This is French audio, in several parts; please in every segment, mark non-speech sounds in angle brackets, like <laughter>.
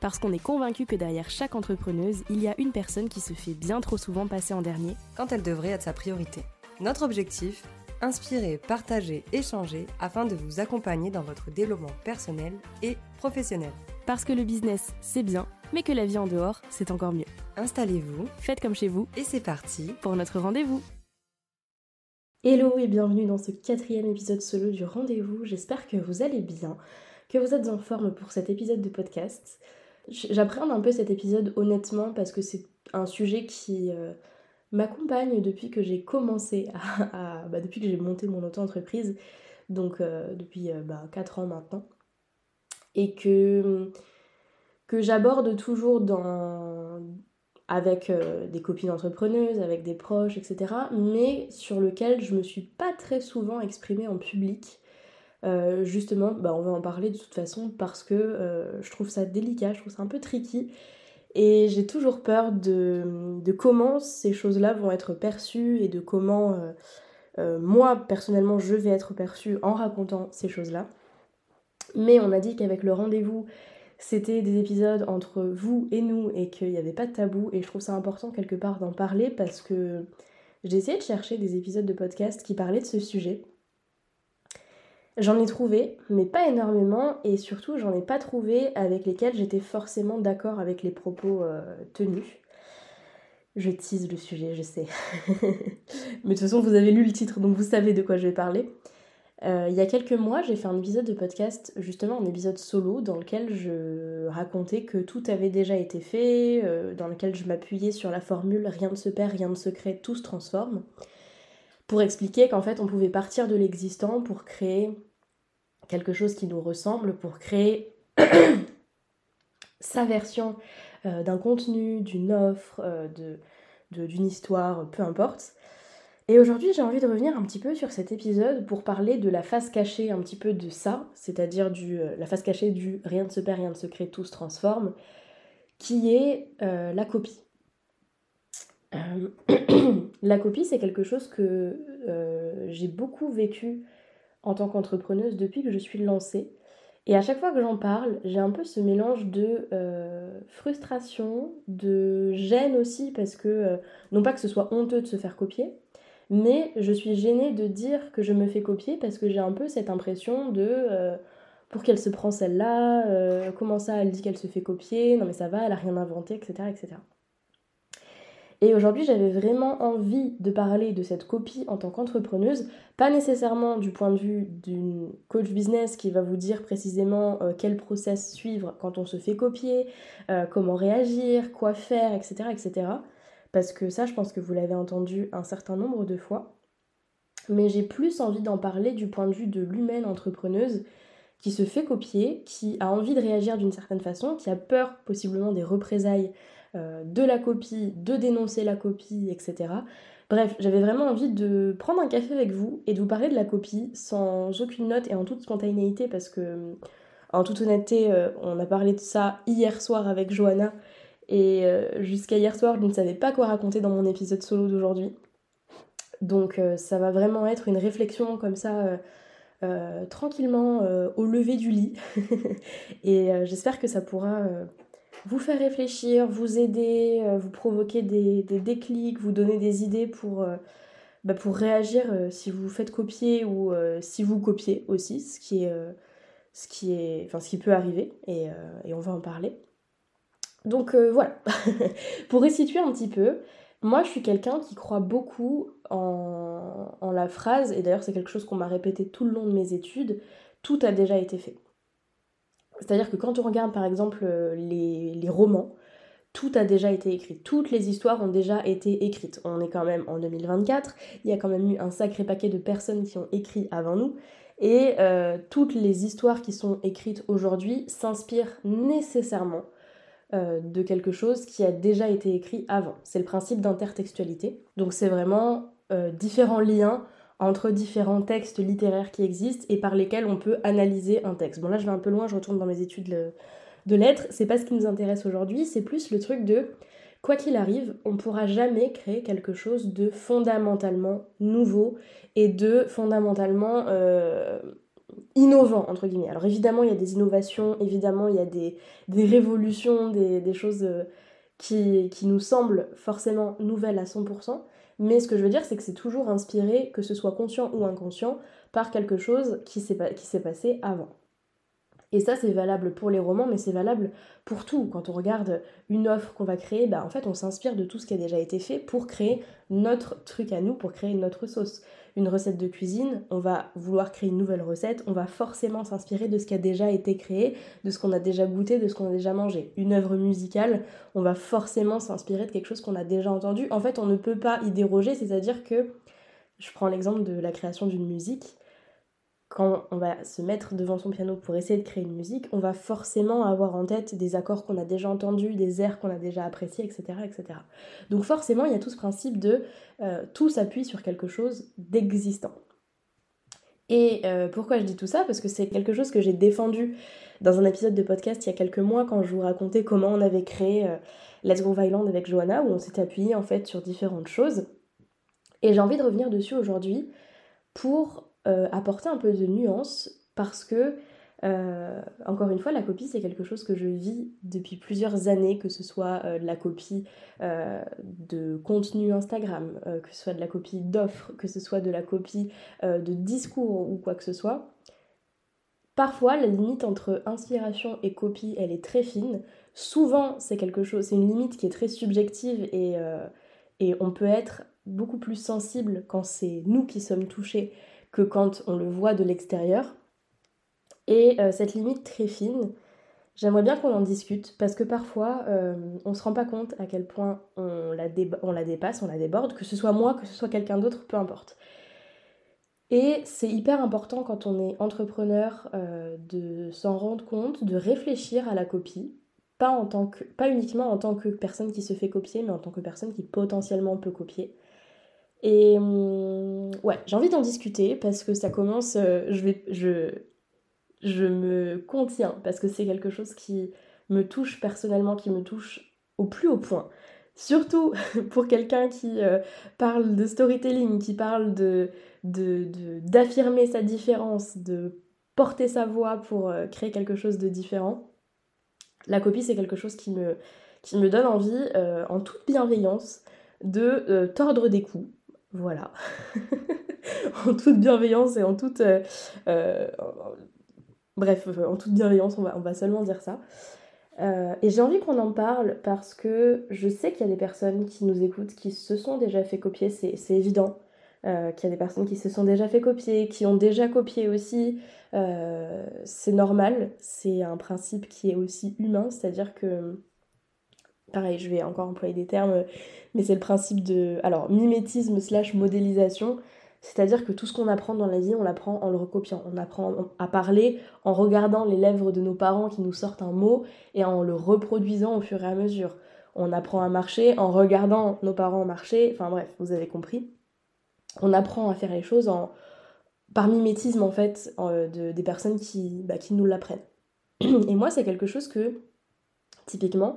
Parce qu'on est convaincu que derrière chaque entrepreneuse, il y a une personne qui se fait bien trop souvent passer en dernier quand elle devrait être sa priorité. Notre objectif Inspirer, partager, échanger afin de vous accompagner dans votre développement personnel et professionnel. Parce que le business, c'est bien, mais que la vie en dehors, c'est encore mieux. Installez-vous, faites comme chez vous, et c'est parti pour notre rendez-vous. Hello et bienvenue dans ce quatrième épisode solo du rendez-vous. J'espère que vous allez bien, que vous êtes en forme pour cet épisode de podcast. J'appréhende un peu cet épisode honnêtement parce que c'est un sujet qui euh, m'accompagne depuis que j'ai commencé à, bah, depuis que j'ai monté mon auto-entreprise, donc euh, depuis euh, bah, 4 ans maintenant, et que, que j'aborde toujours dans, avec des copines entrepreneuses, avec des proches, etc., mais sur lequel je me suis pas très souvent exprimée en public euh, justement, bah, on va en parler de toute façon parce que euh, je trouve ça délicat, je trouve ça un peu tricky. Et j'ai toujours peur de, comment ces choses-là vont être perçues et de comment euh, moi, personnellement, je vais être perçue en racontant ces choses-là. Mais on a dit qu'avec le rendez-vous, c'était des épisodes entre vous et nous et qu'il n'y avait pas de tabou. Et je trouve ça important quelque part d'en parler parce que j'ai essayé de chercher des épisodes de podcast qui parlaient de ce sujet. J'en ai trouvé, mais pas énormément, et surtout j'en ai pas trouvé avec lesquels j'étais forcément d'accord avec les propos euh, tenus. Je tease le sujet, je sais. <laughs> mais de toute façon, vous avez lu le titre, donc vous savez de quoi je vais parler. Euh, il y a quelques mois, j'ai fait un épisode de podcast, justement un épisode solo, dans lequel je racontais que tout avait déjà été fait, euh, dans lequel je m'appuyais sur la formule rien ne se perd, rien ne se crée, tout se transforme expliquer qu'en fait on pouvait partir de l'existant pour créer quelque chose qui nous ressemble, pour créer <coughs> sa version euh, d'un contenu, d'une offre, euh, d'une histoire, peu importe. Et aujourd'hui j'ai envie de revenir un petit peu sur cet épisode pour parler de la face cachée un petit peu de ça, c'est-à-dire du euh, la face cachée du rien ne se perd, rien ne se crée, tout se transforme, qui est la copie. Euh, <clears throat> la copie, c'est quelque chose que euh, j'ai beaucoup vécu en tant qu'entrepreneuse depuis que je suis lancée. Et à chaque fois que j'en parle, j'ai un peu ce mélange de euh, frustration, de gêne aussi, parce que, non pas que ce soit honteux de se faire copier, mais je suis gênée de dire que je me fais copier parce que j'ai un peu cette impression de pour qu'elle se prend celle-là, comment ça elle dit qu'elle se fait copier, non mais ça va, elle a rien inventé, etc. etc. Et aujourd'hui, j'avais vraiment envie de parler de cette copie en tant qu'entrepreneuse, pas nécessairement du point de vue d'une coach business qui va vous dire précisément euh, quel process suivre quand on se fait copier, euh, comment réagir, quoi faire, etc., etc. Parce que ça, je pense que vous l'avez entendu un certain nombre de fois. Mais j'ai plus envie d'en parler du point de vue de l'humaine entrepreneuse qui se fait copier, qui a envie de réagir d'une certaine façon, qui a peur possiblement des représailles de la copie, de dénoncer la copie, etc. Bref, j'avais vraiment envie de prendre un café avec vous et de vous parler de la copie sans aucune note et en toute spontanéité parce que, en toute honnêteté, euh, on a parlé de ça hier soir avec Johanna et euh, jusqu'à hier soir, je ne savais pas quoi raconter dans mon épisode solo d'aujourd'hui. Donc ça va vraiment être une réflexion comme ça, tranquillement, au lever du lit. <laughs> et j'espère que ça pourra vous faire réfléchir, vous aider, euh, vous provoquer des, déclics, vous donner des idées pour, euh, bah, réagir euh, si vous faites copier ou si vous copiez aussi, ce qui, peut arriver, et, on va en parler. Donc voilà, <laughs> pour resituer un petit peu, moi je suis quelqu'un qui croit beaucoup en la phrase, et d'ailleurs c'est quelque chose qu'on m'a répété tout le long de mes études, tout a déjà été fait. C'est-à-dire que quand on regarde par exemple euh, les, romans, tout a déjà été écrit, toutes les histoires ont déjà été écrites. On est quand même en 2024, il y a quand même eu un sacré paquet de personnes qui ont écrit avant nous, et euh, toutes les histoires qui sont écrites aujourd'hui s'inspirent nécessairement euh, de quelque chose qui a déjà été écrit avant. C'est le principe d'intertextualité. Donc c'est vraiment différents liens entre différents textes littéraires qui existent et par lesquels on peut analyser un texte. Bon là je vais un peu loin, je retourne dans mes études de lettres, c'est pas ce qui nous intéresse aujourd'hui, c'est plus le truc de quoi qu'il arrive, on pourra jamais créer quelque chose de fondamentalement nouveau et de fondamentalement euh, innovant, entre guillemets. Alors évidemment, il y a des innovations, évidemment, il y a des, révolutions, des, choses euh, qui, qui, nous semblent forcément nouvelles à 100%, mais ce que je veux dire, c'est que c'est toujours inspiré, que ce soit conscient ou inconscient, par quelque chose qui s'est passé avant. Et ça, c'est valable pour les romans, mais c'est valable pour tout. Quand on regarde une offre qu'on va créer, bah, en fait, on s'inspire de tout ce qui a déjà été fait pour créer notre truc à nous, pour créer notre sauce. Une recette de cuisine, on va vouloir créer une nouvelle recette, on va forcément s'inspirer de ce qui a déjà été créé, de ce qu'on a déjà goûté, de ce qu'on a déjà mangé. Une œuvre musicale, on va forcément s'inspirer de quelque chose qu'on a déjà entendu. En fait, on ne peut pas y déroger, c'est-à-dire que, je prends l'exemple de la création d'une musique, quand on va se mettre devant son piano pour essayer de créer une musique, on va forcément avoir en tête des accords qu'on a déjà entendus, des airs qu'on a déjà appréciés, etc., etc. Donc forcément, il y a tout ce principe de euh, tout s'appuie sur quelque chose d'existant. Et euh, pourquoi je dis tout ça? Parce que c'est quelque chose que j'ai défendu dans un épisode de podcast il y a quelques mois quand je vous racontais comment on avait créé euh, Let's Go Island avec Johanna, où on s'est appuyé en fait sur différentes choses. Et j'ai envie de revenir dessus aujourd'hui pour euh, apporter un peu de nuance parce que, euh, encore une fois, la copie, c'est quelque chose que je vis depuis plusieurs années, que ce soit euh, de la copie de contenu Instagram, que ce soit de la copie d'offres, que ce soit de la copie de discours ou quoi que ce soit. Parfois, la limite entre inspiration et copie, elle est très fine. Souvent, c'est quelque chose, c'est une limite qui est très subjective et, et on peut être beaucoup plus sensible quand c'est nous qui sommes touchés que quand on le voit de l'extérieur. Et euh, cette limite très fine, j'aimerais bien qu'on en discute parce que parfois euh, on ne se rend pas compte à quel point on la, dépasse, on la déborde, que ce soit moi, que ce soit quelqu'un d'autre, peu importe. Et c'est hyper important quand on est entrepreneur euh, de s'en rendre compte, de réfléchir à la copie, pas uniquement en tant que personne qui se fait copier, mais en tant que personne qui potentiellement peut copier. Et hum, ouais, j'ai envie d'en discuter parce que ça commence, euh, je, vais, je, je me contiens parce que c'est quelque chose qui me touche personnellement, qui me touche au plus haut point. Surtout <laughs> pour quelqu'un qui euh, parle de storytelling, qui parle de, d'affirmer sa différence, de porter sa voix pour euh, créer quelque chose de différent. La copie, c'est quelque chose qui me, qui me donne envie, en toute bienveillance, de tordre des coups, voilà. <laughs> en toute bienveillance et en toute... Euh, euh, bref, euh, en toute bienveillance, on va, on va seulement dire ça. et j'ai envie qu'on en parle parce que je sais qu'il y a des personnes qui nous écoutent qui se sont déjà fait copier, c'est évident. qu'il y a des personnes qui se sont déjà fait copier, qui ont déjà copié aussi. c'est normal, c'est un principe qui est aussi humain, c'est-à-dire que pareil, je vais encore employer des termes, mais c'est le principe de, alors, mimétisme slash modélisation, c'est-à-dire que tout ce qu'on apprend dans la vie, on l'apprend en le recopiant. On apprend à parler en regardant les lèvres de nos parents qui nous sortent un mot et en le reproduisant au fur et à mesure. On apprend à marcher en regardant nos parents marcher, enfin bref, vous avez compris. On apprend à faire les choses par mimétisme en fait de, des personnes qui, bah, qui nous l'apprennent. <clears throat> Et moi, c'est quelque chose que, typiquement,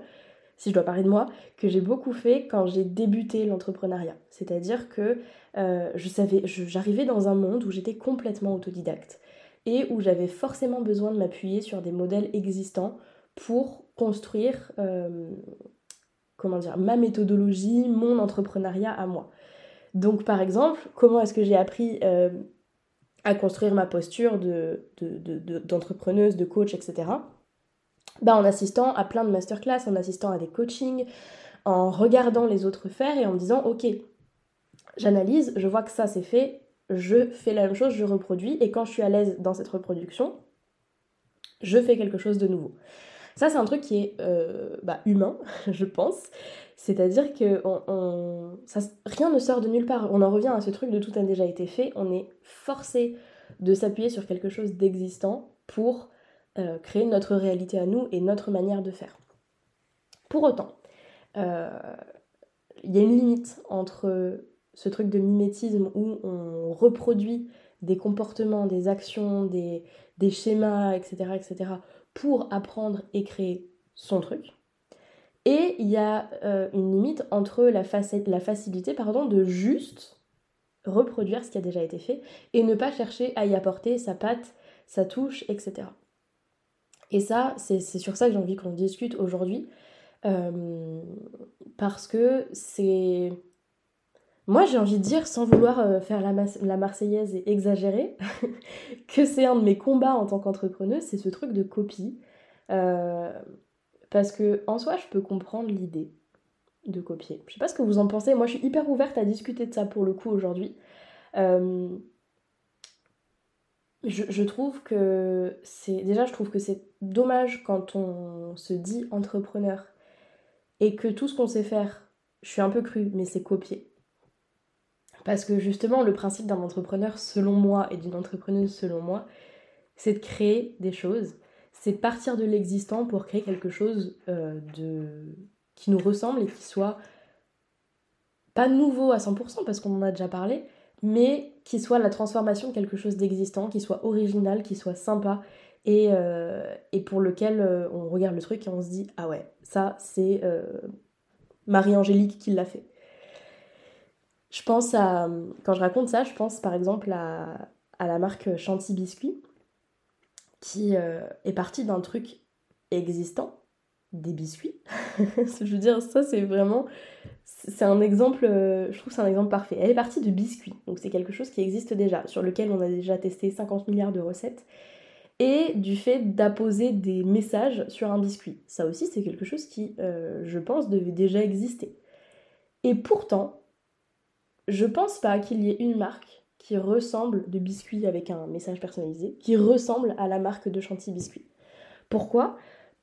si je dois parler de moi, que j'ai beaucoup fait quand j'ai débuté l'entrepreneuriat. C'est-à-dire que euh, j'arrivais dans un monde où j'étais complètement autodidacte et où j'avais forcément besoin de m'appuyer sur des modèles existants pour construire, euh, comment dire, ma méthodologie, mon entrepreneuriat à moi. Donc par exemple, comment est-ce que j'ai appris euh, à construire ma posture d'entrepreneuse, de, de, de coach, etc bah, en assistant à plein de masterclass, en assistant à des coachings, en regardant les autres faire et en me disant ok, j'analyse, je vois que ça c'est fait, je fais la même chose, je reproduis et quand je suis à l'aise dans cette reproduction, je fais quelque chose de nouveau. Ça c'est un truc qui est euh, bah, humain, <laughs> je pense. C'est-à-dire que rien ne sort de nulle part. On en revient à ce truc de tout a déjà été fait. On est forcé de s'appuyer sur quelque chose d'existant pour euh, créer notre réalité à nous et notre manière de faire. Pour autant, il y a une limite entre ce truc de mimétisme où on reproduit des comportements, des actions, des, schémas, etc., etc., pour apprendre et créer son truc. Et il y a euh, une limite entre la, la facilité pardon, de juste reproduire ce qui a déjà été fait et ne pas chercher à y apporter sa patte, sa touche, etc. Et ça, c'est sur ça que j'ai envie qu'on discute aujourd'hui. Euh, parce que c'est moi, j'ai envie de dire, sans vouloir euh, faire la, la, Marseillaise et exagérer, <laughs> que c'est un de mes combats en tant qu'entrepreneuse, c'est ce truc de copie. Euh, parce que en soi, je peux comprendre l'idée de copier. Je sais pas ce que vous en pensez. Moi, je suis hyper ouverte à discuter de ça pour le coup aujourd'hui. Je, trouve que c'est déjà, je trouve que c'est dommage quand on se dit entrepreneur et que tout ce qu'on sait faire, je suis un peu crue, mais c'est copier. Parce que justement, le principe d'un entrepreneur, selon moi, et d'une entrepreneuse, selon moi, c'est de créer des choses, c'est de partir de l'existant pour créer quelque chose euh, de... qui nous ressemble et qui soit pas nouveau à 100% parce qu'on en a déjà parlé, mais qui soit la transformation de quelque chose d'existant, qui soit original, qui soit sympa et, euh, pour lequel euh, on regarde le truc et on se dit ah ouais, ça c'est Marie-Angélique qui l'a fait. Je pense à. Quand je raconte ça, je pense par exemple à, la marque Chanty Biscuit, qui euh, est partie d'un truc existant, des biscuits. <laughs> je veux dire, ça c'est vraiment. C'est un exemple, euh, je trouve c'est un exemple parfait. Elle est partie de biscuits, donc c'est quelque chose qui existe déjà, sur lequel on a déjà testé 50 milliards de recettes, et du fait d'apposer des messages sur un biscuit. Ça aussi c'est quelque chose qui, euh, je pense, devait déjà exister. Et pourtant, je pense pas qu'il y ait une marque qui ressemble de biscuits avec un message personnalisé, qui ressemble à la marque de Chantilly Biscuits. Pourquoi?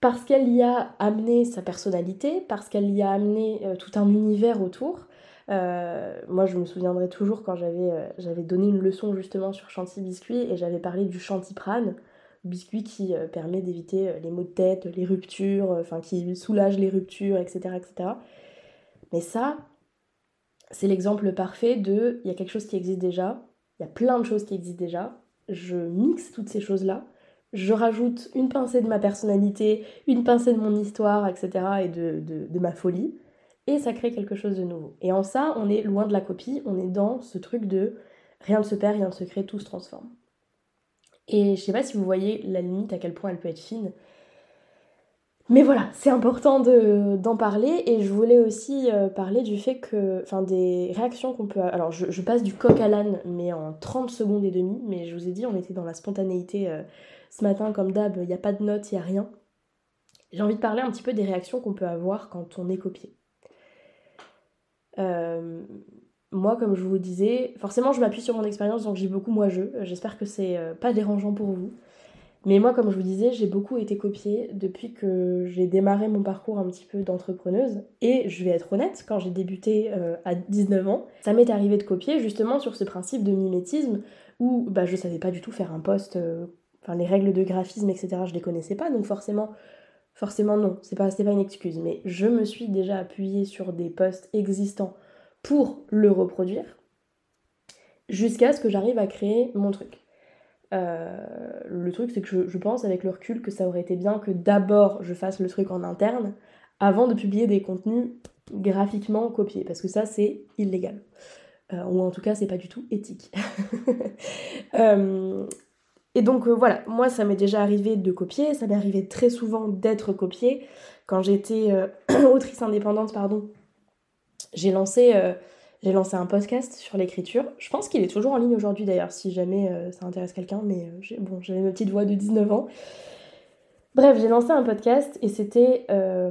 Parce qu'elle y a amené sa personnalité, parce qu'elle y a amené euh, tout un univers autour. Euh, moi, je me souviendrai toujours quand j'avais euh, donné une leçon justement sur Chantilly Biscuits et j'avais parlé du Chantiprane, biscuit qui permet d'éviter les maux de tête, les ruptures, enfin qui soulage les ruptures, etc., etc. Mais ça, c'est l'exemple parfait de il y a quelque chose qui existe déjà, il y a plein de choses qui existent déjà, je mixe toutes ces choses-là, je rajoute une pincée de ma personnalité, une pincée de mon histoire, etc. et de, de, ma folie, et ça crée quelque chose de nouveau. Et en ça, on est loin de la copie, on est dans ce truc de rien ne se perd, rien ne se crée, tout se transforme. Et je sais pas si vous voyez la limite à quel point elle peut être fine. Mais voilà, c'est important d'en parler et je voulais aussi euh, parler du fait que, enfin des réactions qu'on peut... Alors je, passe du coq à l'âne mais en 30 secondes et demie, mais je vous ai dit on était dans la spontanéité euh, ce matin comme d'hab, il n'y a pas de notes, il n'y a rien. J'ai envie de parler un petit peu des réactions qu'on peut avoir quand on est copié. Euh, moi comme je vous disais, forcément je m'appuie sur mon expérience donc j'ai beaucoup moi je, j'espère que c'est pas dérangeant pour vous. Mais moi, comme je vous disais, j'ai beaucoup été copiée depuis que j'ai démarré mon parcours un petit peu d'entrepreneuse. Et je vais être honnête, quand j'ai débuté euh, à 19 ans, ça m'est arrivé de copier justement sur ce principe de mimétisme où bah, je savais pas du tout faire un poste, euh, enfin les règles de graphisme, etc. Je les connaissais pas, donc forcément, forcément non, c'est pas, pas une excuse. Mais je me suis déjà appuyée sur des postes existants pour le reproduire jusqu'à ce que j'arrive à créer mon truc. Euh, le truc, c'est que je, pense avec le recul que ça aurait été bien que d'abord je fasse le truc en interne avant de publier des contenus graphiquement copiés, parce que ça c'est illégal. Euh, ou en tout cas c'est pas du tout éthique. <laughs> Euh, et donc voilà, moi ça m'est déjà arrivé de copier, ça m'est arrivé très souvent d'être copié. Quand j'étais <clears throat> autrice indépendante, pardon, j'ai lancé j'ai lancé un podcast sur l'écriture. Je pense qu'il est toujours en ligne aujourd'hui d'ailleurs, si jamais euh, ça intéresse quelqu'un, mais euh, bon, j'avais ma petite voix de 19 ans. Bref, j'ai lancé un podcast et c'était euh,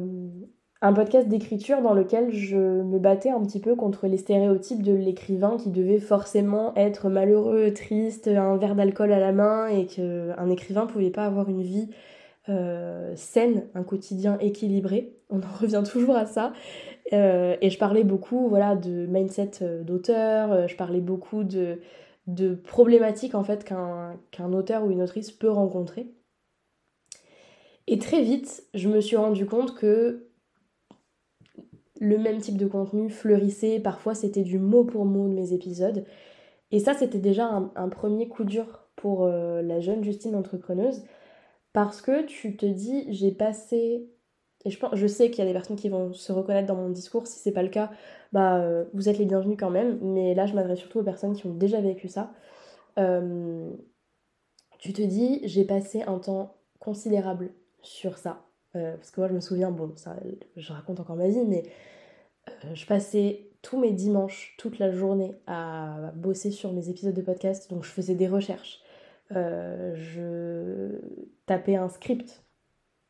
un podcast d'écriture dans lequel je me battais un petit peu contre les stéréotypes de l'écrivain qui devait forcément être malheureux, triste, un verre d'alcool à la main et qu'un écrivain pouvait pas avoir une vie saine, un quotidien équilibré. On en revient toujours à ça. Euh, et je parlais beaucoup voilà, de mindset euh, d'auteur, euh, je parlais beaucoup de, de problématiques en fait qu'un auteur ou une autrice peut rencontrer. Et très vite, je me suis rendu compte que le même type de contenu fleurissait, parfois c'était du mot pour mot de mes épisodes. Et ça, c'était déjà un, premier coup dur pour euh, la jeune Justine entrepreneuse, parce que tu te dis, j'ai passé et je, pense, je sais qu'il y a des personnes qui vont se reconnaître dans mon discours. Si c'est pas le cas, bah, euh, vous êtes les bienvenus quand même. Mais là, je m'adresse surtout aux personnes qui ont déjà vécu ça. Euh, tu te dis, j'ai passé un temps considérable sur ça. Parce que moi, je me souviens, bon, ça, je raconte encore ma vie, mais je passais tous mes dimanches, toute la journée à bosser sur mes épisodes de podcast. Donc, je faisais des recherches. je tapais un script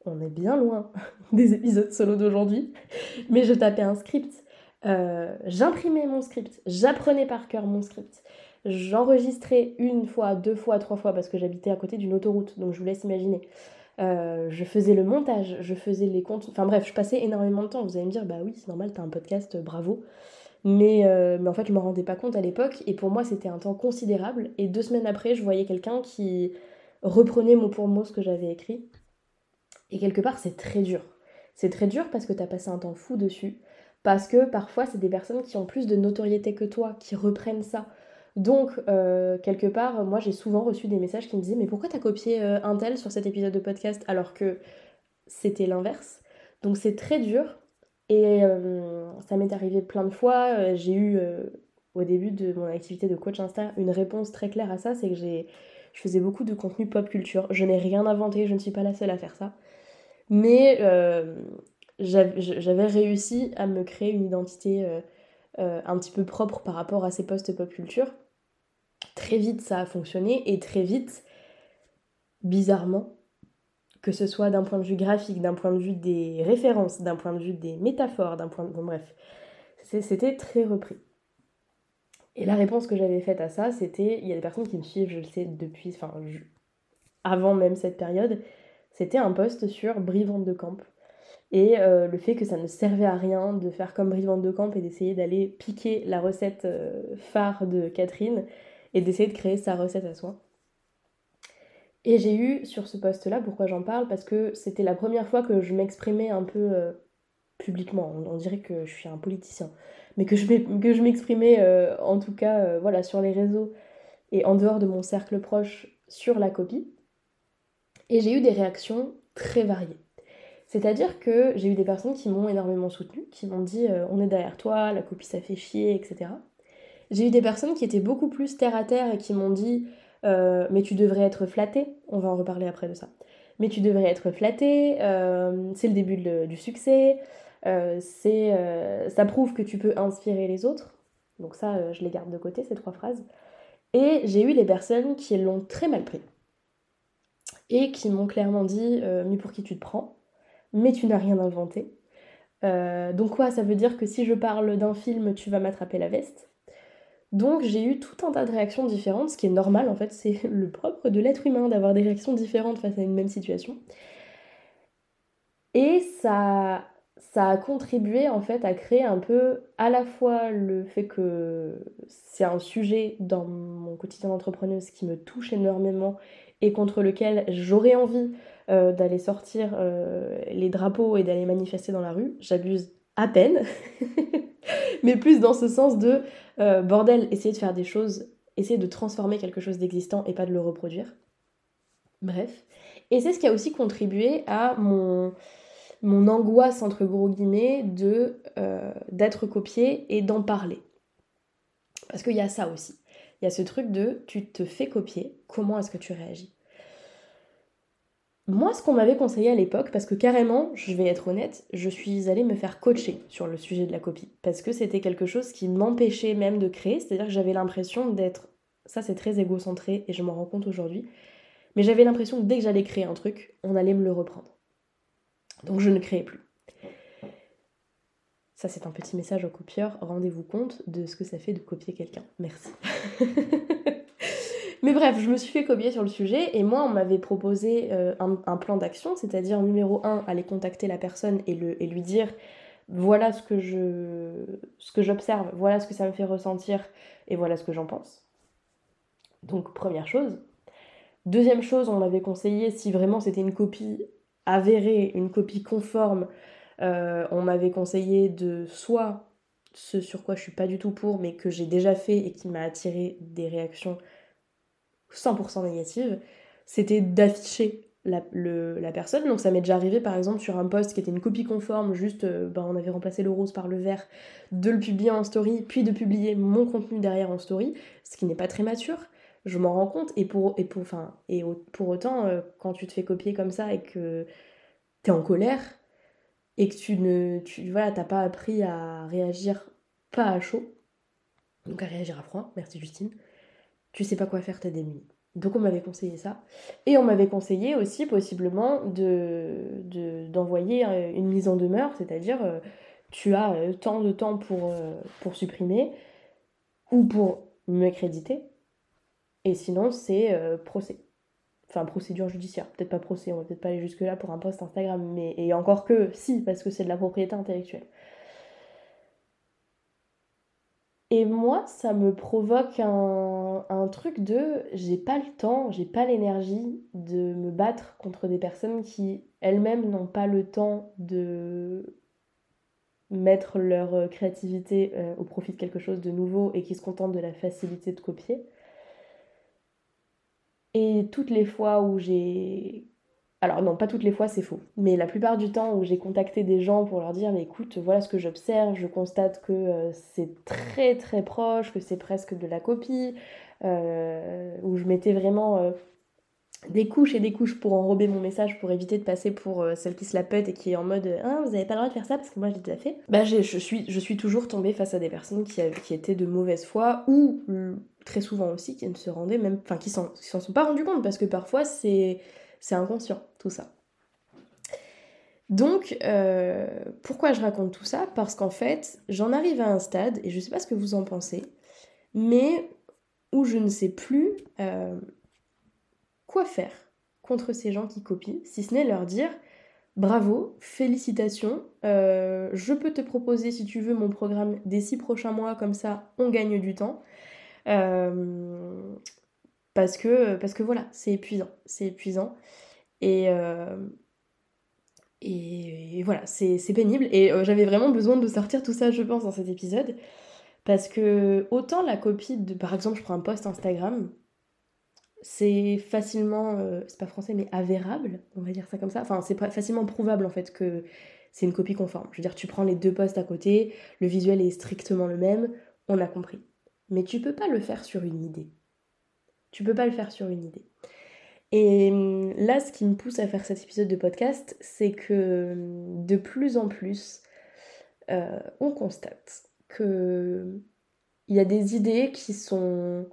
on est bien loin <laughs> des épisodes solo d'aujourd'hui, mais je tapais un script, euh, j'imprimais mon script, j'apprenais par cœur mon script, j'enregistrais une fois, deux fois, trois fois parce que j'habitais à côté d'une autoroute, donc je vous laisse imaginer. Euh, je faisais le montage, je faisais les comptes, enfin bref, je passais énormément de temps. Vous allez me dire, bah oui, c'est normal, t'as un podcast, bravo. Mais, euh, mais en fait, je me rendais pas compte à l'époque, et pour moi, c'était un temps considérable. Et deux semaines après, je voyais quelqu'un qui reprenait mot pour mot ce que j'avais écrit. Et quelque part, c'est très dur. C'est très dur parce que tu as passé un temps fou dessus. Parce que parfois, c'est des personnes qui ont plus de notoriété que toi, qui reprennent ça. Donc, euh, quelque part, moi, j'ai souvent reçu des messages qui me disaient Mais pourquoi t'as copié euh, un tel sur cet épisode de podcast alors que c'était l'inverse Donc, c'est très dur. Et euh, ça m'est arrivé plein de fois. J'ai eu, au début de mon activité de coach Insta, une réponse très claire à ça c'est que j'ai je faisais beaucoup de contenu pop culture. Je n'ai rien inventé, je ne suis pas la seule à faire ça. Mais j'avais réussi à me créer une identité un petit peu propre par rapport à ces postes pop culture. Très vite, ça a fonctionné et très vite, bizarrement, que ce soit d'un point de vue graphique, d'un point de vue des références, d'un point de vue des métaphores, d'un point de. Bon, bref, c'était très repris. Et la réponse que j'avais faite à ça, c'était, il y a des personnes qui me suivent, je le sais, depuis, enfin, avant même cette période, c'était un post sur Brivante de Camp. Et euh, le fait que ça ne servait à rien de faire comme Brivante de Camp et d'essayer d'aller piquer la recette euh, phare de Catherine et d'essayer de créer sa recette à soi. Et j'ai eu sur ce post-là, pourquoi j'en parle Parce que c'était la première fois que je m'exprimais un peu euh, publiquement. On, dirait que je suis un politicien. Mais que je m'exprimais en tout cas voilà, sur les réseaux et en dehors de mon cercle proche sur la copie. Et j'ai eu des réactions très variées. C'est-à-dire que j'ai eu des personnes qui m'ont énormément soutenue, qui m'ont dit euh, on est derrière toi, la copie ça fait chier, etc. J'ai eu des personnes qui étaient beaucoup plus terre à terre et qui m'ont dit euh, mais tu devrais être flatté, on va en reparler après de ça. Mais tu devrais être flatté, euh, c'est le début du succès, c'est, ça prouve que tu peux inspirer les autres. Donc ça, je les garde de côté, ces trois phrases. Et j'ai eu les personnes qui l'ont très mal pris et qui m'ont clairement dit euh, Mais pour qui tu te prends? Mais tu n'as rien inventé. Euh, donc, quoi, ça veut dire que si je parle d'un film, tu vas m'attraper la veste? Donc j'ai eu tout un tas de réactions différentes, ce qui est normal en fait, c'est <laughs> le propre de l'être humain d'avoir des réactions différentes face à une même situation. Et ça, ça a contribué en fait à créer un peu à la fois le fait que c'est un sujet dans mon quotidien d'entrepreneuse qui me touche énormément et contre lequel j'aurais envie euh, d'aller sortir euh, les drapeaux et d'aller manifester dans la rue. J'abuse à peine, <laughs> mais plus dans ce sens de euh, bordel, essayer de faire des choses, essayer de transformer quelque chose d'existant et pas de le reproduire. Bref. Et c'est ce qui a aussi contribué à mon, mon angoisse, entre gros guillemets, de, d'être copié et d'en parler. Parce qu'il y a ça aussi. Il y a ce truc de tu te fais copier, comment est-ce que tu réagis? Moi, ce qu'on m'avait conseillé à l'époque, parce que carrément, je vais être honnête, je suis allée me faire coacher sur le sujet de la copie, parce que c'était quelque chose qui m'empêchait même de créer, c'est-à-dire que j'avais l'impression d'être, ça c'est très égocentré et je m'en rends compte aujourd'hui, mais j'avais l'impression que dès que j'allais créer un truc, on allait me le reprendre. Donc je ne créais plus. Ça, c'est un petit message au copieur. Rendez-vous compte de ce que ça fait de copier quelqu'un. Merci. <laughs> Mais bref, je me suis fait copier sur le sujet et moi, on m'avait proposé euh, un, plan d'action, c'est-à-dire numéro 1, aller contacter la personne et, lui dire voilà ce que j'observe, voilà ce que ça me fait ressentir et voilà ce que j'en pense. Donc première chose. Deuxième chose, on m'avait conseillé si vraiment c'était une copie avérée, une copie conforme, on m'avait conseillé de soit ce sur quoi je suis pas du tout pour, mais que j'ai déjà fait et qui m'a attiré des réactions 100% négatives, c'était d'afficher la, personne. Donc ça m'est déjà arrivé par exemple sur un post qui était une copie conforme, juste euh, ben, on avait remplacé le rose par le vert, de le publier en story, puis de publier mon contenu derrière en story, ce qui n'est pas très mature. Je m'en rends compte et pour, autant, euh, quand tu te fais copier comme ça et que t'es en colère et que tu ne tu, t'as pas appris à réagir pas à chaud, donc à réagir à froid, merci Justine, tu sais pas quoi faire, t'es démuni. Donc on m'avait conseillé ça. Et on m'avait conseillé aussi possiblement de, d'envoyer euh, une mise en demeure, c'est-à-dire euh, tu as euh, tant de temps pour, pour supprimer ou pour me créditer. Et sinon c'est procès. Enfin procédure judiciaire, peut-être pas procès, on va peut-être pas aller jusque-là pour un post Instagram, mais et encore que si, parce que c'est de la propriété intellectuelle. Et moi, ça me provoque un, truc de j'ai pas le temps, j'ai pas l'énergie de me battre contre des personnes qui elles-mêmes n'ont pas le temps de mettre leur créativité euh, au profit de quelque chose de nouveau et qui se contentent de la facilité de copier. Et toutes les fois où j'ai alors non, pas toutes les fois, c'est faux. Mais la plupart du temps où j'ai contacté des gens pour leur dire, mais écoute, voilà ce que j'observe, je constate que euh, c'est très très proche, que c'est presque de la copie, euh, où je mettais vraiment euh, des couches et des couches pour enrober mon message, pour éviter de passer pour celle qui se la pète et qui est en mode, ah, vous avez pas le droit de faire ça parce que moi je l'ai déjà fait. Bah je suis, toujours tombée face à des personnes qui, qui étaient de mauvaise foi ou très souvent aussi qui ne se rendaient même, enfin qui s'en sont pas rendus compte parce que parfois c'est inconscient, ça. Donc, euh, pourquoi je raconte tout ça? Parce qu'en fait, j'en arrive à un stade, et je ne sais pas ce que vous en pensez, mais où je ne sais plus euh, quoi faire contre ces gens qui copient, si ce n'est leur dire bravo, félicitations, euh, je peux te proposer si tu veux mon programme des six prochains mois, comme ça on gagne du temps. Parce que, parce que voilà, c'est épuisant. C'est épuisant. Et, euh, et, voilà, c'est pénible. Et euh, j'avais vraiment besoin de sortir tout ça, je pense, dans cet épisode. Parce que autant la copie de, par exemple, je prends un post Instagram, c'est facilement, euh, c'est pas français, mais avérable, on va dire ça comme ça. Enfin, c'est facilement prouvable en fait que c'est une copie conforme. Je veux dire, tu prends les deux posts à côté, le visuel est strictement le même, on a compris. Mais tu peux pas le faire sur une idée. Tu peux pas le faire sur une idée. Et hum, là, ce qui me pousse à faire cet épisode de podcast, c'est que hum, de plus en plus, euh, on constate que il y a des idées qui sont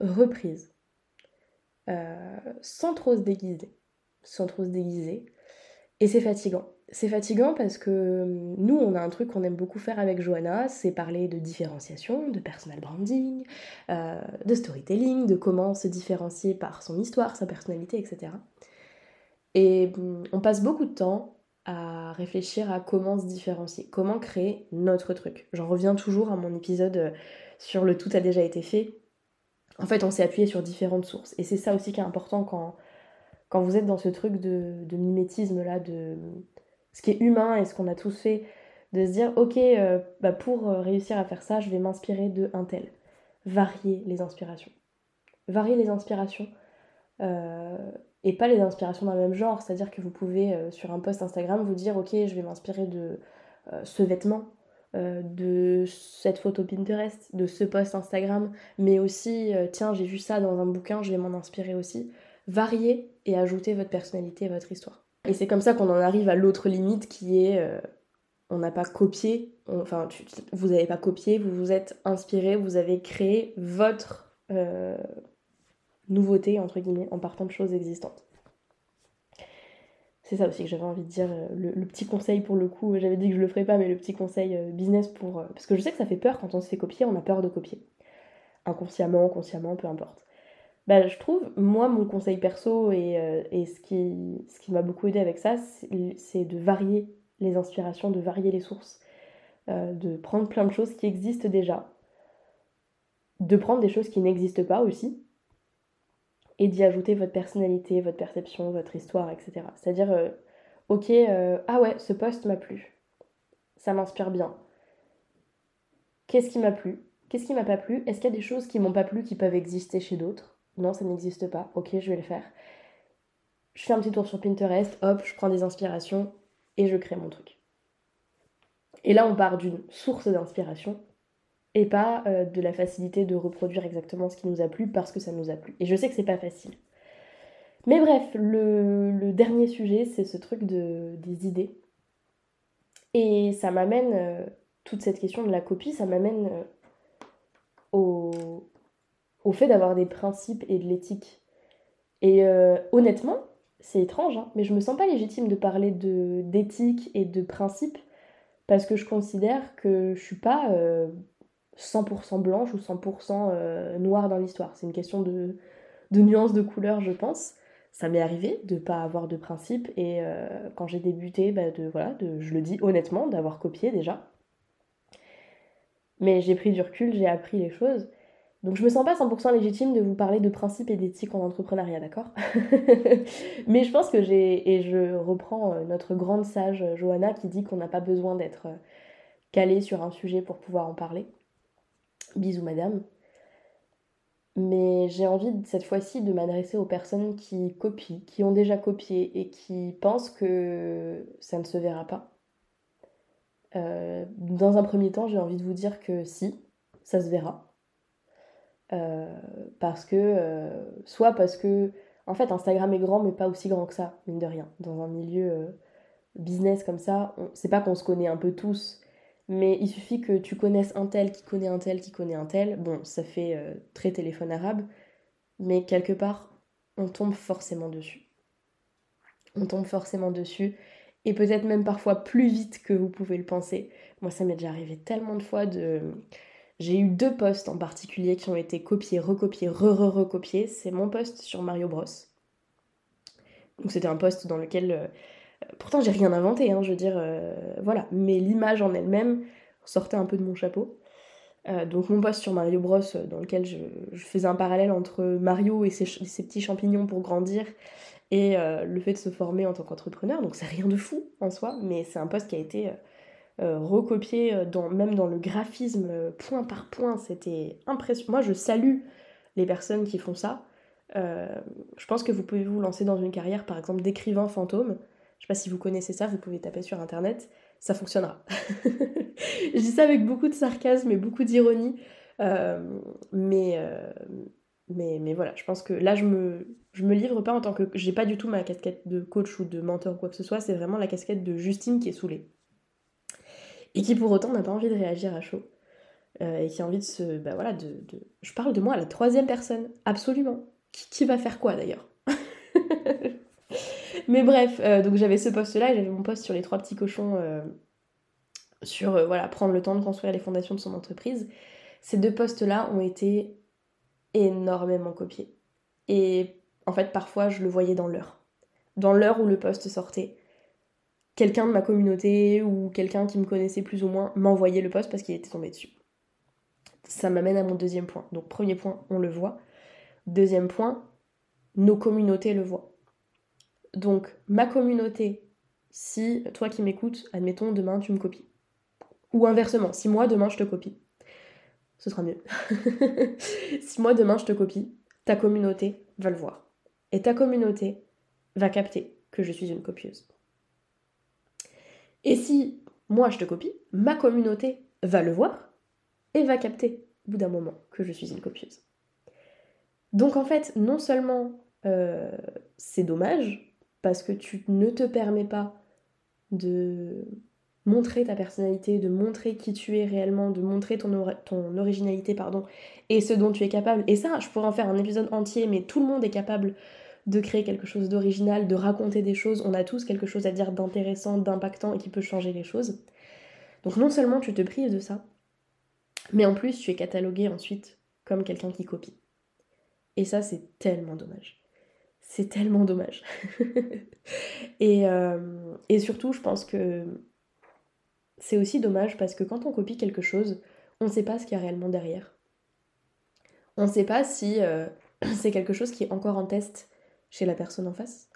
reprises euh, sans trop se déguiser, sans trop se déguiser, et c'est fatigant c'est fatigant parce que hum, nous, on a un truc qu'on aime beaucoup faire avec Johanna, c'est parler de différenciation, de personal branding, euh, de storytelling, de comment se différencier par son histoire, sa personnalité, etc. Et hum, on passe beaucoup de temps à réfléchir à comment se différencier, comment créer notre truc. J'en reviens toujours à mon épisode euh, sur le tout a déjà été fait. En fait, on s'est appuyé sur différentes sources. Et c'est ça aussi qui est important quand, quand vous êtes dans ce truc de, mimétisme là, de ce qui est humain et ce qu'on a tous fait, de se dire ok, euh, bah pour euh, réussir à faire ça, je vais m'inspirer de un tel. Varier les inspirations. Varier les inspirations. Euh, et pas les inspirations d'un même genre, c'est-à-dire que vous pouvez sur un post Instagram vous dire ok, je vais m'inspirer de ce vêtement, de cette photo Pinterest, de ce post Instagram, mais aussi tiens, j'ai vu ça dans un bouquin, je vais m'en inspirer aussi. Varier et ajouter votre personnalité et votre histoire. Et c'est comme ça qu'on en arrive à l'autre limite qui est euh, on n'a pas copié, enfin vous n'avez pas copié, vous vous êtes inspiré, vous avez créé votre euh, nouveauté entre guillemets en partant de choses existantes. C'est ça aussi que j'avais envie de dire, euh, le, petit conseil pour le coup, j'avais dit que je le ferais pas, mais le petit conseil business pour... parce que je sais que ça fait peur quand on se fait copier, on a peur de copier. Inconsciemment, consciemment, peu importe. Bah, je trouve, moi, mon conseil perso et, euh, ce qui, m'a beaucoup aidé avec ça, c'est de varier les inspirations, de varier les sources, euh, de prendre plein de choses qui existent déjà, de prendre des choses qui n'existent pas aussi, et d'y ajouter votre personnalité, votre perception, votre histoire, etc. C'est-à-dire, euh, ok, ah ouais, ce poste m'a plu. Ça m'inspire bien. Qu'est-ce qui m'a plu? Qu'est-ce qui m'a pas plu? Est-ce qu'il y a des choses qui m'ont pas plu qui peuvent exister chez d'autres? Non, ça n'existe pas. Ok, je vais le faire. Je fais un petit tour sur Pinterest, hop, je prends des inspirations et je crée mon truc. Et là, on part d'une source d'inspiration et pas euh, de la facilité de reproduire exactement ce qui nous a plu parce que ça nous a plu. Et je sais que c'est pas facile. Mais bref, le, dernier sujet, c'est ce truc de, des idées. Et ça m'amène, euh, toute cette question de la copie, ça m'amène euh, au, au, fait d'avoir des principes et de l'éthique. Et honnêtement, c'est étrange, hein, mais je me sens pas légitime de parler d'éthique et de principes parce que je considère que je suis pas 100% blanche ou 100% euh, noire dans l'histoire. C'est une question de, de nuances de couleur, je pense. Ça m'est arrivé de pas avoir de principe et euh, quand j'ai débuté, bah, de, voilà, de, je le dis honnêtement, d'avoir copié déjà. Mais j'ai pris du recul, j'ai appris les choses. Donc je me sens pas 100% légitime de vous parler de principe et d'éthique en entrepreneuriat, d'accord? <laughs> Mais je pense que j'ai, et je reprends euh, notre grande sage Johanna qui dit qu'on n'a pas besoin d'être calé sur un sujet pour pouvoir en parler. Bisous madame. Mais j'ai envie cette fois-ci de m'adresser aux personnes qui copient, qui ont déjà copié et qui pensent que ça ne se verra pas. Euh, dans un premier temps, j'ai envie de vous dire que si, ça se verra. Euh, parce que, euh, soit parce que, en fait, Instagram est grand, mais pas aussi grand que ça, mine de rien. Dans un milieu business comme ça, c'est pas qu'on se connaît un peu tous, mais il suffit que tu connaisses un tel qui connaît un tel qui connaît un tel. Bon, ça fait euh, très téléphone arabe, mais quelque part, on tombe forcément dessus. On tombe forcément dessus, et peut-être même parfois plus vite que vous pouvez le penser. Moi, ça m'est déjà arrivé tellement de fois de... J'ai eu deux posts en particulier qui ont été copiés, recopiés, re-re-recopiés. C'est mon post sur Mario Bros. Donc c'était un post dans lequel euh, Pourtant, j'ai rien inventé, hein, je veux dire, euh, voilà. Mais l'image en elle-même sortait un peu de mon chapeau. Euh, donc mon post sur Mario Bros, dans lequel je, faisais un parallèle entre Mario et ses, petits champignons pour grandir et le fait de se former en tant qu'entrepreneur. Donc c'est rien de fou en soi, mais c'est un post qui a été recopié dans, même dans le graphisme point par point. C'était impressionnant. Moi, je salue les personnes qui font ça. je pense que vous pouvez vous lancer dans une carrière, par exemple, d'écrivain fantôme. Je sais pas si vous connaissez ça, vous pouvez taper sur internet, ça fonctionnera. <laughs> je dis ça avec beaucoup de sarcasme et beaucoup d'ironie, euh, mais, euh, mais, mais voilà, je pense que là je me, je me livre pas en tant que. J'ai pas du tout ma casquette de coach ou de mentor ou quoi que ce soit, c'est vraiment la casquette de Justine qui est saoulée. Et qui pour autant n'a pas envie de réagir à chaud. Euh, et qui a envie de se. Bah Je parle de moi à la troisième personne, absolument. Qui, va faire quoi d'ailleurs? <laughs> Mais bref, euh, donc j'avais ce poste-là j'avais mon poste sur les trois petits cochons, euh, sur voilà, prendre le temps de construire les fondations de son entreprise. Ces deux postes-là ont été énormément copiés. Et en fait, parfois, je le voyais dans l'heure. Dans l'heure où le poste sortait. Quelqu'un de ma communauté ou quelqu'un qui me connaissait plus ou moins m'envoyait le poste parce qu'il était tombé dessus. Ça m'amène à mon deuxième point. Donc, premier point, on le voit. Deuxième point, nos communautés le voient. Donc, ma communauté, si toi qui m'écoutes, admettons, demain tu me copies. Ou inversement, si moi demain je te copie, ce sera mieux. <laughs> si moi demain je te copie, ta communauté va le voir. Et ta communauté va capter que je suis une copieuse. Et si moi je te copie, ma communauté va le voir et va capter au bout d'un moment que je suis une copieuse. Donc en fait, non seulement euh, c'est dommage, parce que tu ne te permets pas de montrer ta personnalité, de montrer qui tu es réellement, de montrer ton, originalité, pardon, et ce dont tu es capable. Et ça, je pourrais en faire un épisode entier, mais tout le monde est capable de créer quelque chose d'original, de raconter des choses. On a tous quelque chose à dire d'intéressant, d'impactant et qui peut changer les choses. Donc non seulement tu te prives de ça, mais en plus tu es catalogué ensuite comme quelqu'un qui copie. Et ça, c'est tellement dommage. C'est tellement dommage. <laughs> Euh, et, surtout, je pense que c'est aussi dommage parce que quand on copie quelque chose, on ne sait pas ce qu'il y a réellement derrière. On ne sait pas si euh, <clears throat> c'est quelque chose qui est encore en test chez la personne en face.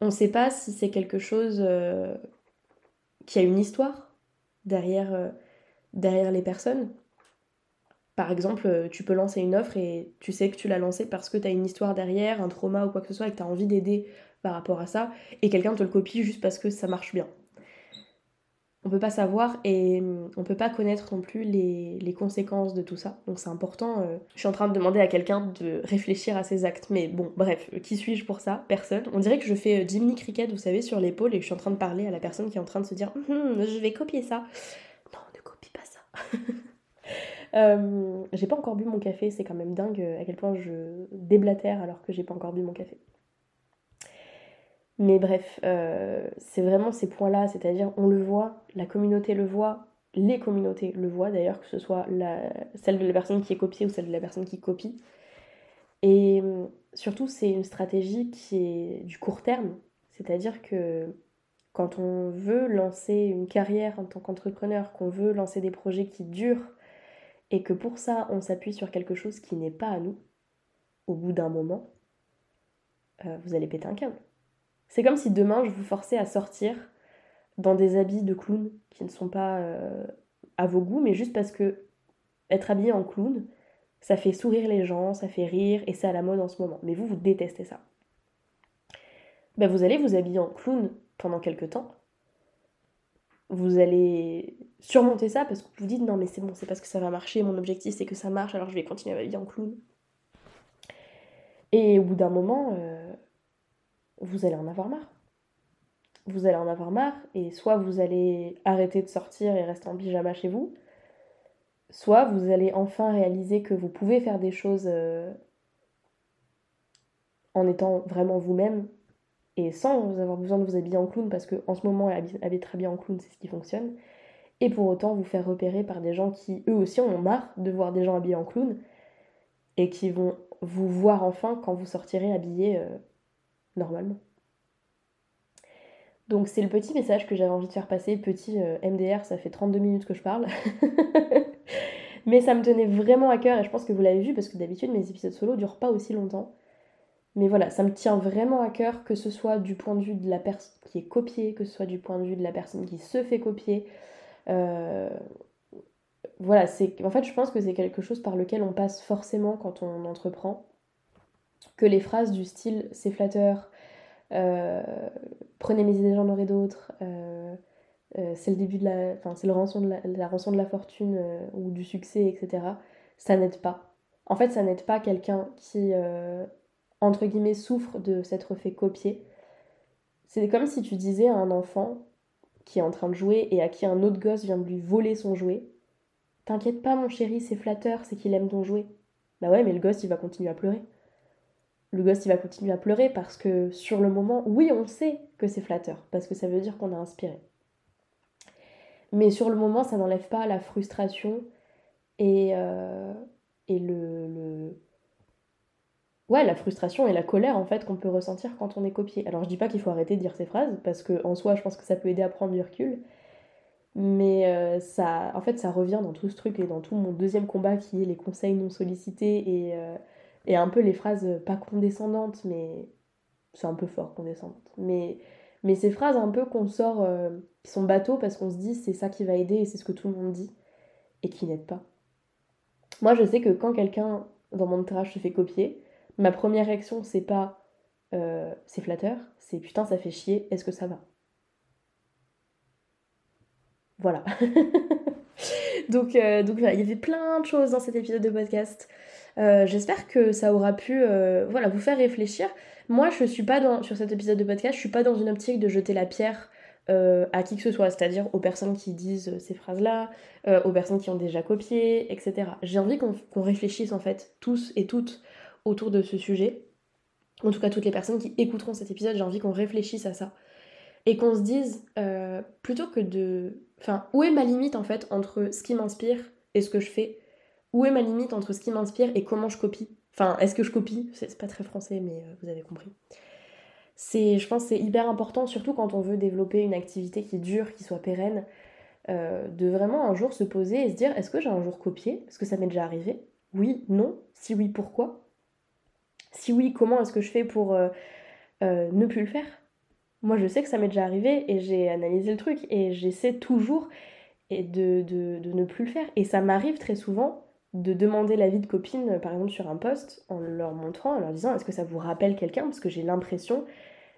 on ne sait pas si c'est quelque chose euh, qui a une histoire derrière, euh, derrière les personnes. Par exemple, euh, tu peux lancer une offre et tu sais que tu l'as lancée parce que tu as une histoire derrière, un trauma ou quoi que ce soit, et que tu as envie d'aider par rapport à ça, et quelqu'un te le copie juste parce que ça marche bien on peut pas savoir et hum, on peut pas connaître non plus les, conséquences de tout ça. Donc c'est important. Euh, je suis en train de demander à quelqu'un de réfléchir à ses actes. Mais bon, bref, euh, qui suis-je pour ça? Personne. On dirait que je fais euh, Jimmy Cricket, vous savez, sur l'épaule et je suis en train de parler à la personne qui est en train de se dire hum, hum, je vais copier ça. Non, ne copie pas ça. <laughs> j'ai pas encore bu mon café, c'est quand même dingue à quel point je déblatère alors que j'ai pas encore bu mon café. Mais bref, euh, c'est vraiment ces points-là, c'est-à-dire on le voit, la communauté le voit, les communautés le voient d'ailleurs, que ce soit celle de la personne qui est copiée ou celle de la personne qui copie. Et hum, surtout, c'est une stratégie qui est du court terme, c'est-à-dire que quand on veut lancer une carrière en tant qu'entrepreneur, qu'on veut lancer des projets qui durent, et que pour ça on s'appuie sur quelque chose qui n'est pas à nous, au bout d'un moment, euh, vous allez péter un câble. C'est comme si demain je vous forçais à sortir dans des habits de clown qui ne sont pas euh, à vos goûts, mais juste parce que être habillé en clown, ça fait sourire les gens, ça fait rire et c'est à la mode en ce moment. Mais vous, vous détestez ça. Ben vous allez vous habiller en clown pendant quelques temps. Vous allez surmonter ça parce que vous dites non mais c'est bon, c'est parce que ça va marcher, mon objectif c'est que ça marche, alors je vais continuer à m'habiller en clown. Et au bout d'un moment, euh, vous allez en avoir marre. Vous allez en avoir marre et soit vous allez arrêter de sortir et rester en pyjama chez vous, soit vous allez enfin réaliser que vous pouvez faire des choses euh, en étant vraiment vous-même et sans avoir besoin de vous habiller en clown parce que en ce moment habiller très bien en clown c'est ce qui fonctionne et pour autant vous faire repérer par des gens qui eux aussi en ont marre de voir des gens habillés en clown et qui vont vous voir enfin quand vous sortirez habillé euh, normalement. Donc c'est le petit message que j'avais envie de faire passer. Petit euh, MDR, ça fait 32 minutes que je parle. <laughs> Mais ça me tenait vraiment à cœur et je pense que vous l'avez vu parce que d'habitude mes épisodes solo durent pas aussi longtemps. Mais voilà, ça me tient vraiment à cœur que ce soit du point de vue de la personne qui est copiée, que ce soit du point de vue de la personne qui se fait copier. Euh, voilà, c'est en fait je pense que c'est quelque chose par lequel on passe forcément quand on entreprend que les phrases du style c'est flatteur, euh, prenez mes idées, j'en aurai d'autres, euh, euh, c'est le début de la. Enfin, c'est le rançon de la, rançon de la fortune ou du succès, etc. Ça n'aide pas. En fait, ça n'aide pas quelqu'un qui, entre guillemets, souffre de s'être fait copier. C'est comme si tu disais à un enfant qui est en train de jouer et à qui un autre gosse vient de lui voler son jouet T'inquiète pas, mon chéri, c'est flatteur, c'est qu'il aime ton jouet. Bah ouais, mais le gosse, il va continuer à pleurer le gosse il va continuer à pleurer parce que sur le moment, oui, on sait que c'est flatteur, parce que ça veut dire qu'on a inspiré. Mais sur le moment, ça n'enlève pas la frustration et, euh, et le, le, Ouais, la frustration et la colère en fait qu'on peut ressentir quand on est copié. Alors je dis pas qu'il faut arrêter de dire ces phrases, parce que en soi je pense que ça peut aider à prendre du recul. Mais euh, ça, en fait, ça revient dans tout ce truc et dans tout mon deuxième combat qui est les conseils non sollicités et, euh, et un peu les phrases euh, pas condescendantes, mais c'est un peu fort condescendante. Mais, mais ces phrases un peu qu'on sort, euh, qui sont bateaux parce qu'on se dit c'est ça qui va aider et c'est ce que tout le monde dit, et qui n'aident pas. Moi je sais que quand quelqu'un dans mon entourage se fait copier, ma première réaction c'est pas euh, c'est flatteur, c'est putain ça fait chier, est-ce que ça va? Voilà. <laughs> donc, donc voilà, il y avait plein de choses dans cet épisode de podcast. Euh, j'espère que ça aura pu euh, voilà, vous faire réfléchir. Moi, je suis pas dans, sur cet épisode de podcast, je suis pas dans une optique de jeter la pierre euh, à qui que ce soit, c'est-à-dire aux personnes qui disent ces phrases-là, aux personnes qui ont déjà copié, etc. J'ai envie qu'on réfléchisse en fait, tous et toutes, autour de ce sujet. En tout cas, toutes les personnes qui écouteront cet épisode, j'ai envie qu'on réfléchisse à ça. Et qu'on se dise, plutôt que de... Enfin, où est ma limite en fait entre ce qui m'inspire et ce que je fais? Où est ma limite entre ce qui m'inspire et comment je copie? Enfin, est-ce que je copie? C'est pas très français, mais euh, vous avez compris. C'est, je pense c'est hyper important, surtout quand on veut développer une activité qui dure, qui soit pérenne, euh, de vraiment un jour se poser et se dire est-ce que j'ai un jour copié? Est-ce que ça m'est déjà arrivé? Oui, non. Si oui, pourquoi? Si oui, comment est-ce que je fais pour euh, ne plus le faire? Moi, je sais que ça m'est déjà arrivé et j'ai analysé le truc et j'essaie toujours de, de, ne plus le faire. Et ça m'arrive très souvent de demander l'avis de copines, par exemple sur un post, en leur montrant, en leur disant est-ce que ça vous rappelle quelqu'un? Parce que j'ai l'impression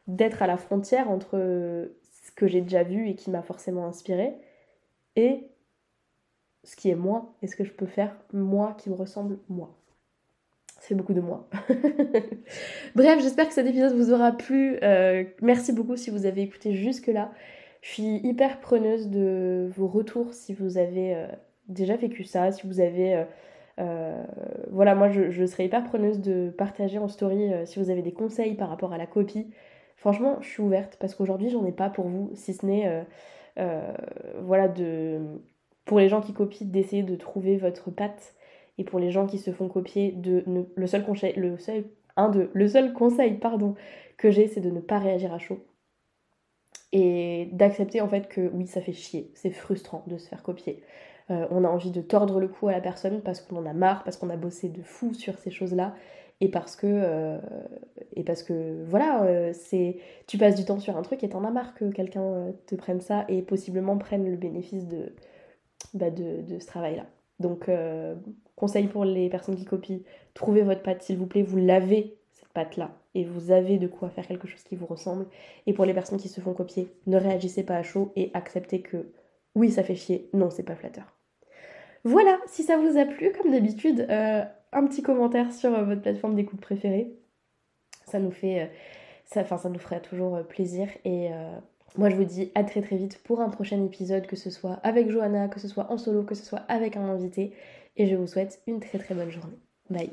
d'être à la frontière entre ce que j'ai déjà vu et qui m'a forcément inspiré et ce qui est moi et ce que je peux faire, moi qui me ressemble, moi. Fait beaucoup de moi. <laughs> Bref, j'espère que cet épisode vous aura plu. Euh, merci beaucoup si vous avez écouté jusque-là. Je suis hyper preneuse de vos retours si vous avez euh, déjà vécu ça, si vous avez... Euh, voilà, moi je, serais hyper preneuse de partager en story si vous avez des conseils par rapport à la copie. Franchement, je suis ouverte parce qu'aujourd'hui j'en ai pas pour vous, si ce n'est... voilà, de pour les gens qui copient, d'essayer de trouver votre patte. Et pour les gens qui se font copier, de le seul conseil, le seul, un de, le seul conseil pardon, que j'ai, c'est de ne pas réagir à chaud. Et d'accepter en fait que oui, ça fait chier, c'est frustrant de se faire copier. Euh, on a envie de tordre le cou à la personne parce qu'on en a marre, parce qu'on a bossé de fou sur ces choses-là, et parce que euh, parce que voilà, euh, tu passes du temps sur un truc et t'en as marre que quelqu'un te prenne ça et possiblement prenne le bénéfice de bah, de, ce travail-là. Donc, conseil pour les personnes qui copient, trouvez votre patte s'il vous plaît, vous lavez patte-là et vous avez de quoi faire quelque chose qui vous ressemble. Et pour les personnes qui se font copier, ne réagissez pas à chaud et acceptez que oui, ça fait chier, non, c'est pas flatteur. Voilà, si ça vous a plu, comme d'habitude, euh, un petit commentaire sur euh, votre plateforme d'écoute préférée. Ça nous fait. ça, enfin, ça nous ferait toujours plaisir et moi, je vous dis à très très vite pour un prochain épisode, que ce soit avec Johanna, que ce soit en solo, que ce soit avec un invité. Et je vous souhaite une très très bonne journée. Bye